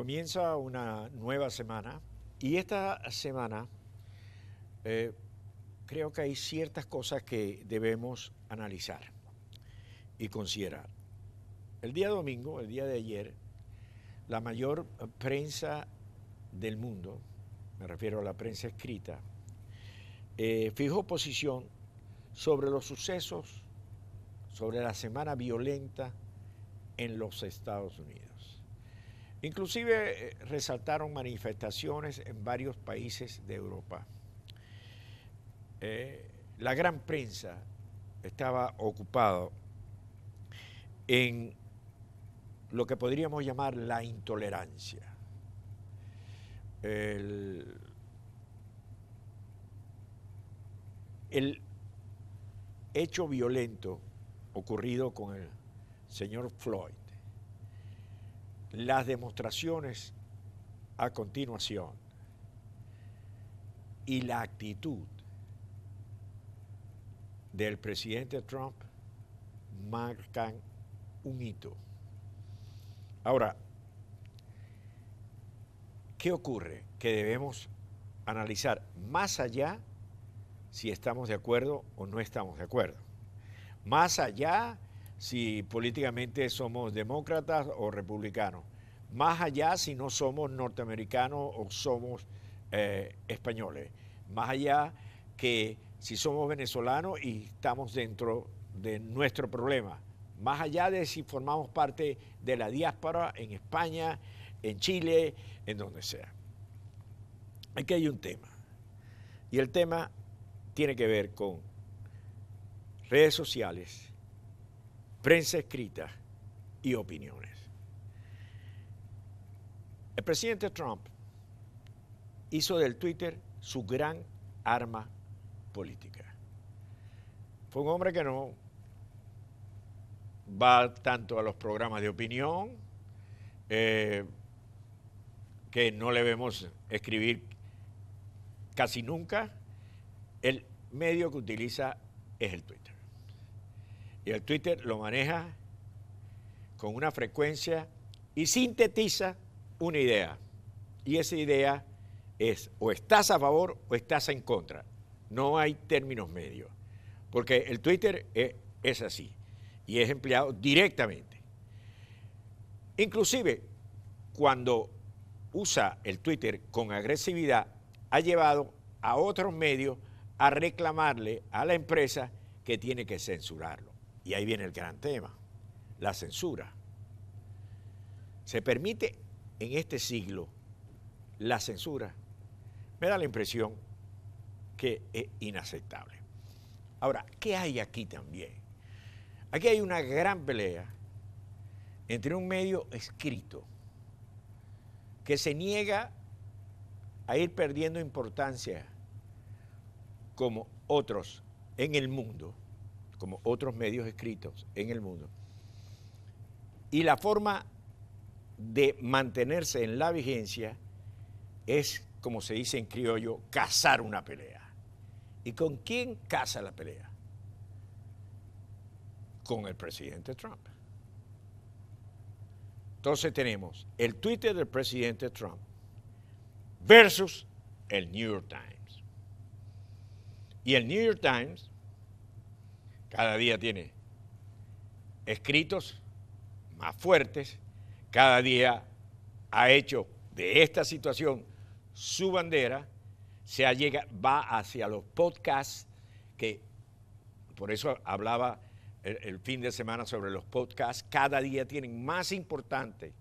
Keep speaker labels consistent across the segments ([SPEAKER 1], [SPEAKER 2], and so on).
[SPEAKER 1] Comienza una nueva semana y esta semana eh, creo que hay ciertas cosas que debemos analizar y considerar. El día domingo, el día de ayer, la mayor prensa del mundo, me refiero a la prensa escrita, eh, fijó posición sobre los sucesos, sobre la semana violenta en los Estados Unidos. Inclusive eh, resaltaron manifestaciones en varios países de Europa. Eh, la gran prensa estaba ocupado en lo que podríamos llamar la intolerancia. El, el hecho violento ocurrido con el señor Floyd las demostraciones a continuación y la actitud del presidente Trump marcan un hito. Ahora, ¿qué ocurre? Que debemos analizar más allá si estamos de acuerdo o no estamos de acuerdo. Más allá si políticamente somos demócratas o republicanos. Más allá si no somos norteamericanos o somos eh, españoles. Más allá que si somos venezolanos y estamos dentro de nuestro problema. Más allá de si formamos parte de la diáspora en España, en Chile, en donde sea. Aquí hay un tema. Y el tema tiene que ver con redes sociales prensa escrita y opiniones. El presidente Trump hizo del Twitter su gran arma política. Fue un hombre que no va tanto a los programas de opinión, eh, que no le vemos escribir casi nunca. El medio que utiliza es el Twitter. Y el Twitter lo maneja con una frecuencia y sintetiza una idea. Y esa idea es o estás a favor o estás en contra. No hay términos medios. Porque el Twitter es, es así y es empleado directamente. Inclusive, cuando usa el Twitter con agresividad, ha llevado a otros medios a reclamarle a la empresa que tiene que censurarlo. Y ahí viene el gran tema, la censura. ¿Se permite en este siglo la censura? Me da la impresión que es inaceptable. Ahora, ¿qué hay aquí también? Aquí hay una gran pelea entre un medio escrito que se niega a ir perdiendo importancia como otros en el mundo como otros medios escritos en el mundo. Y la forma de mantenerse en la vigencia es, como se dice en criollo, cazar una pelea. ¿Y con quién caza la pelea? Con el presidente Trump. Entonces tenemos el Twitter del presidente Trump versus el New York Times. Y el New York Times cada día tiene escritos más fuertes, cada día ha hecho de esta situación su bandera, se llega, va hacia los podcasts, que por eso hablaba el, el, fin de semana sobre los podcasts, cada día tienen más importante,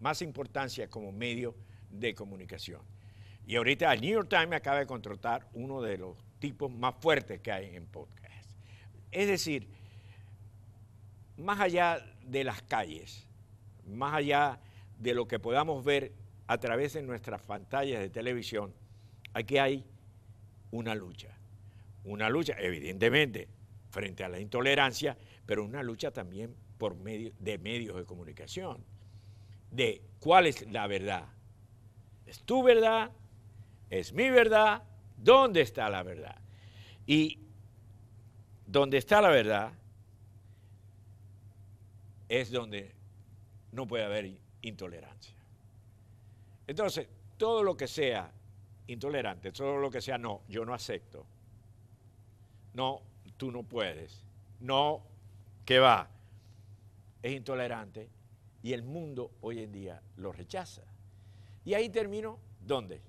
[SPEAKER 1] más importancia como medio de comunicación. Y ahorita el New York Times acaba de contratar uno de los tipos más fuertes que hay en podcast. Es decir, más allá de las calles, más allá de lo que podamos ver a través de nuestras pantallas de televisión, aquí hay una lucha. Una lucha, evidentemente, frente a la intolerancia, pero una lucha también por medio de medios de comunicación. De cuál es la verdad. ¿Es tu verdad? ¿Es mi verdad? ¿Dónde está la verdad? Y donde está la verdad es donde no puede haber intolerancia. Entonces, todo lo que sea intolerante, todo lo que sea no, yo no acepto. No, tú no puedes. No, que va. Es intolerante y el mundo hoy en día lo rechaza. Y ahí termino, ¿dónde?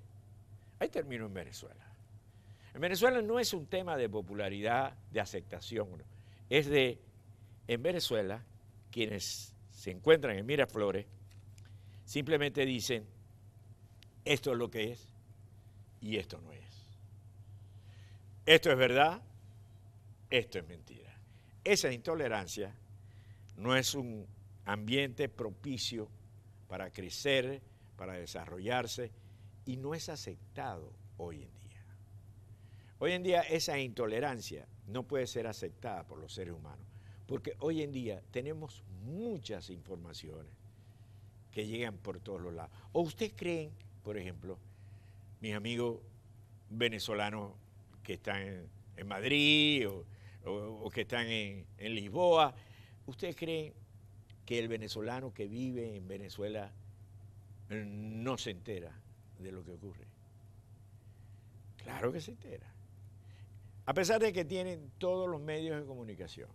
[SPEAKER 1] Ahí termino en Venezuela. En Venezuela no es un tema de popularidad, de aceptación, es de, en Venezuela, quienes se encuentran en Miraflores, simplemente dicen, esto es lo que es y esto no es. Esto es verdad, esto es mentira. Esa intolerancia no es un ambiente propicio para crecer, para desarrollarse y no es aceptado hoy en día. Hoy en día esa intolerancia no puede ser aceptada por los seres humanos, porque hoy en día tenemos muchas informaciones que llegan por todos los lados. ¿O ustedes creen, por ejemplo, mis amigos venezolanos que están en, Madrid o, que están en, en Lisboa, ¿ustedes creen que el venezolano que vive en Venezuela no se entera de lo que ocurre? Claro que se entera. A pesar de que tienen todos los medios de comunicación,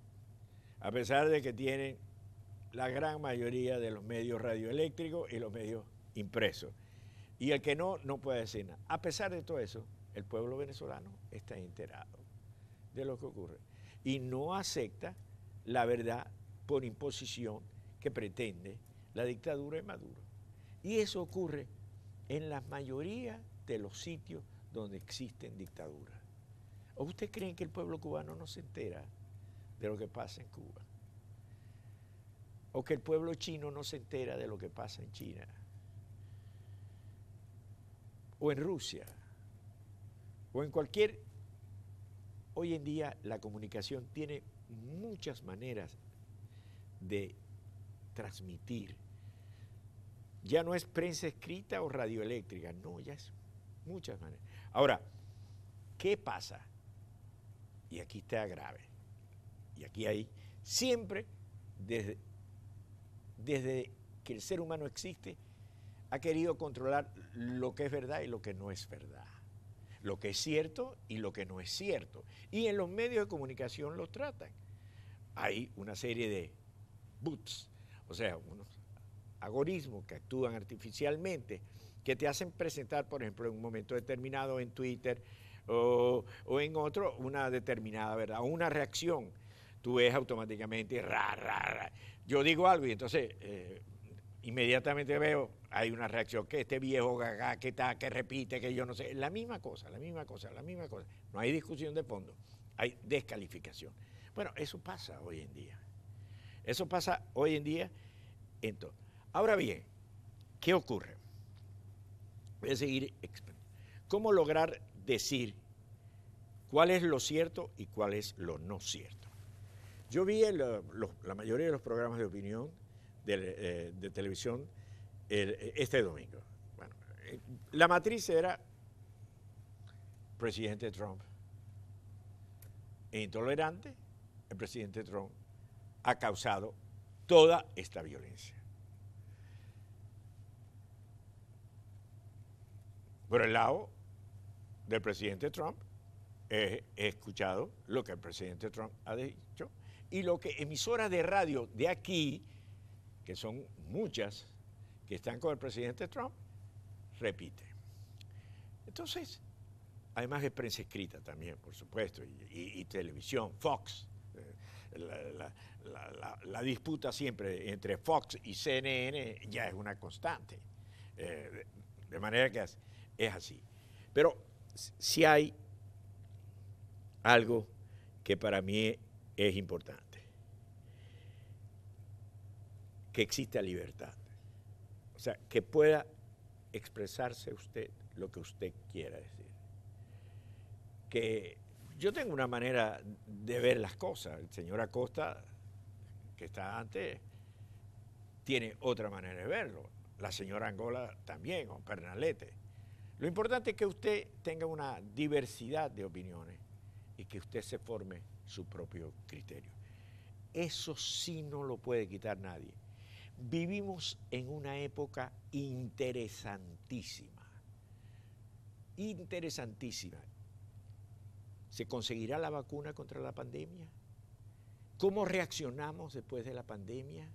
[SPEAKER 1] a pesar de que tienen la gran mayoría de los medios radioeléctricos y los medios impresos. Y el que no, no puede decir nada. A pesar de todo eso, el pueblo venezolano está enterado de lo que ocurre y no acepta la verdad por imposición que pretende la dictadura de Maduro. Y eso ocurre en la mayoría de los sitios donde existen dictaduras. ¿O usted creen que el pueblo cubano no se entera de lo que pasa en Cuba? ¿O que el pueblo chino no se entera de lo que pasa en China? ¿O en Rusia? ¿O en cualquier... Hoy en día la comunicación tiene muchas maneras de transmitir. Ya no es prensa escrita o radioeléctrica, no, ya es muchas maneras. Ahora, ¿qué pasa? Y aquí está grave. Y aquí hay siempre, desde, desde que el ser humano existe, ha querido controlar lo que es verdad y lo que no es verdad. Lo que es cierto y lo que no es cierto. Y en los medios de comunicación lo tratan. Hay una serie de boots, o sea, unos algoritmos que actúan artificialmente, que te hacen presentar, por ejemplo, en un momento determinado en Twitter o, en otro una determinada verdad, o una reacción. Tú ves automáticamente, ra, ra, ra. Yo digo algo y entonces eh, inmediatamente veo, hay una reacción, que este viejo gaga, que está, que repite, que yo no sé. La misma cosa, la misma cosa, la misma cosa. No hay discusión de fondo, hay descalificación. Bueno, eso pasa hoy en día. Eso pasa hoy en día en todo. Ahora bien, ¿qué ocurre? Voy a seguir. ¿Cómo lograr decir cuál es lo cierto y cuál es lo no cierto? Yo vi la mayoría de los programas de opinión de, eh, televisión este domingo. Bueno, eh, la matriz era presidente Trump. intolerante, el presidente Trump ha causado toda esta violencia. Por el lado del presidente Trump, he, escuchado lo que el presidente Trump ha dicho y lo que emisoras de radio de aquí, que son muchas, que están con el presidente Trump, repite. Entonces, además de prensa escrita también, por supuesto, y, televisión, Fox, eh, la, disputa siempre entre Fox y CNN ya es una constante. Eh, de, manera que es así. Pero si hay algo que para mí es importante, que exista libertad. O sea, que pueda expresarse usted lo que usted quiera decir. Que yo tengo una manera de ver las cosas. El señor Acosta, que está antes, tiene otra manera de verlo. La señora Angola también, o Pernalete. Lo importante es que usted tenga una diversidad de opiniones y que usted se forme su propio criterio. Eso sí no lo puede quitar nadie. Vivimos en una época interesantísima, interesantísima. ¿Se conseguirá la vacuna contra la pandemia? ¿Cómo reaccionamos después de la pandemia?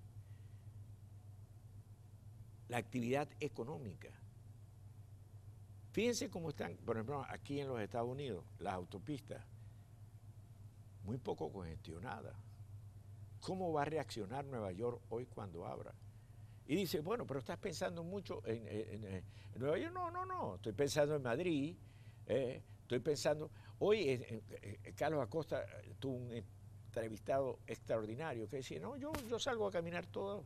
[SPEAKER 1] La actividad económica. Fíjense cómo están, por ejemplo, aquí en los Estados Unidos, las autopistas, muy poco congestionadas. ¿Cómo va a reaccionar Nueva York hoy cuando abra? Y dice, bueno, pero estás pensando mucho en, Nueva York. No, no, no, estoy pensando en Madrid, eh, estoy pensando... Hoy Carlos Acosta tuvo un entrevistado extraordinario que decía, no, yo, yo salgo a caminar todo,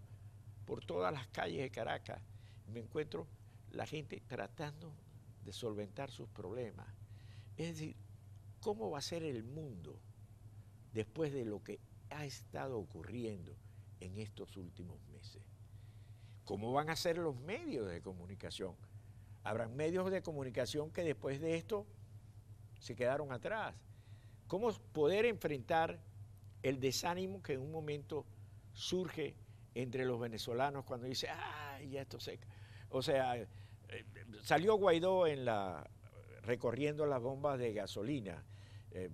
[SPEAKER 1] por todas las calles de Caracas, me encuentro la gente tratando de solventar sus problemas. Es decir, ¿cómo va a ser el mundo después de lo que ha estado ocurriendo en estos últimos meses? ¿Cómo van a ser los medios de comunicación? Habrán medios de comunicación que después de esto se quedaron atrás. ¿Cómo poder enfrentar el desánimo que en un momento surge entre los venezolanos cuando dice, ay, ya esto se... O sea, eh, salió Guaidó en la, recorriendo las bombas de gasolina, eh,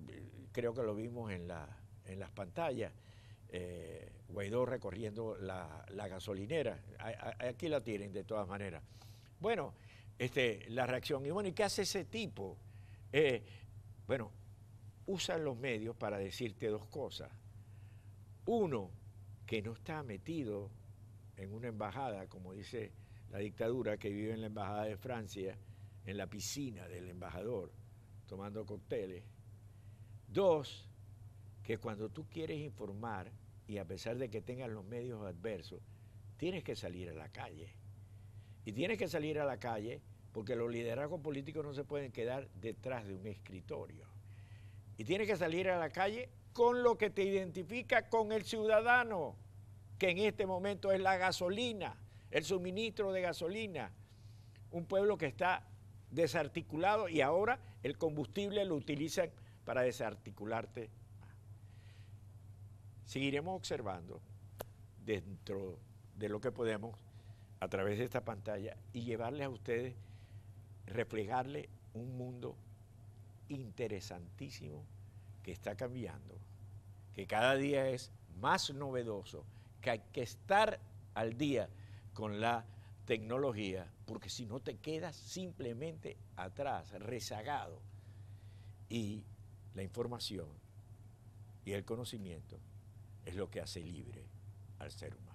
[SPEAKER 1] creo que lo vimos en, la, en las pantallas, eh, Guaidó recorriendo la, gasolinera, aquí la tienen de todas maneras. Bueno, este, la reacción, y bueno, ¿y qué hace ese tipo? bueno, usan los medios para decirte dos cosas. Uno, que no está metido en una embajada, como dice la dictadura que vive en la Embajada de Francia, en la piscina del embajador, tomando cócteles. Dos, que cuando tú quieres informar, y a pesar de que tengas los medios adversos, tienes que salir a la calle. Y tienes que salir a la calle porque los liderazgos políticos no se pueden quedar detrás de un escritorio. Y tienes que salir a la calle con lo que te identifica con el ciudadano, que en este momento es la gasolina el suministro de gasolina, un pueblo que está desarticulado y ahora el combustible lo utilizan para desarticularte. Seguiremos observando dentro de lo que podemos a través de esta pantalla y llevarles a ustedes, reflejarle un mundo interesantísimo que está cambiando, que cada día es más novedoso, que hay que estar al día con la tecnología, porque si no te quedas simplemente atrás, rezagado. Y la información y el conocimiento es lo que hace libre al ser humano.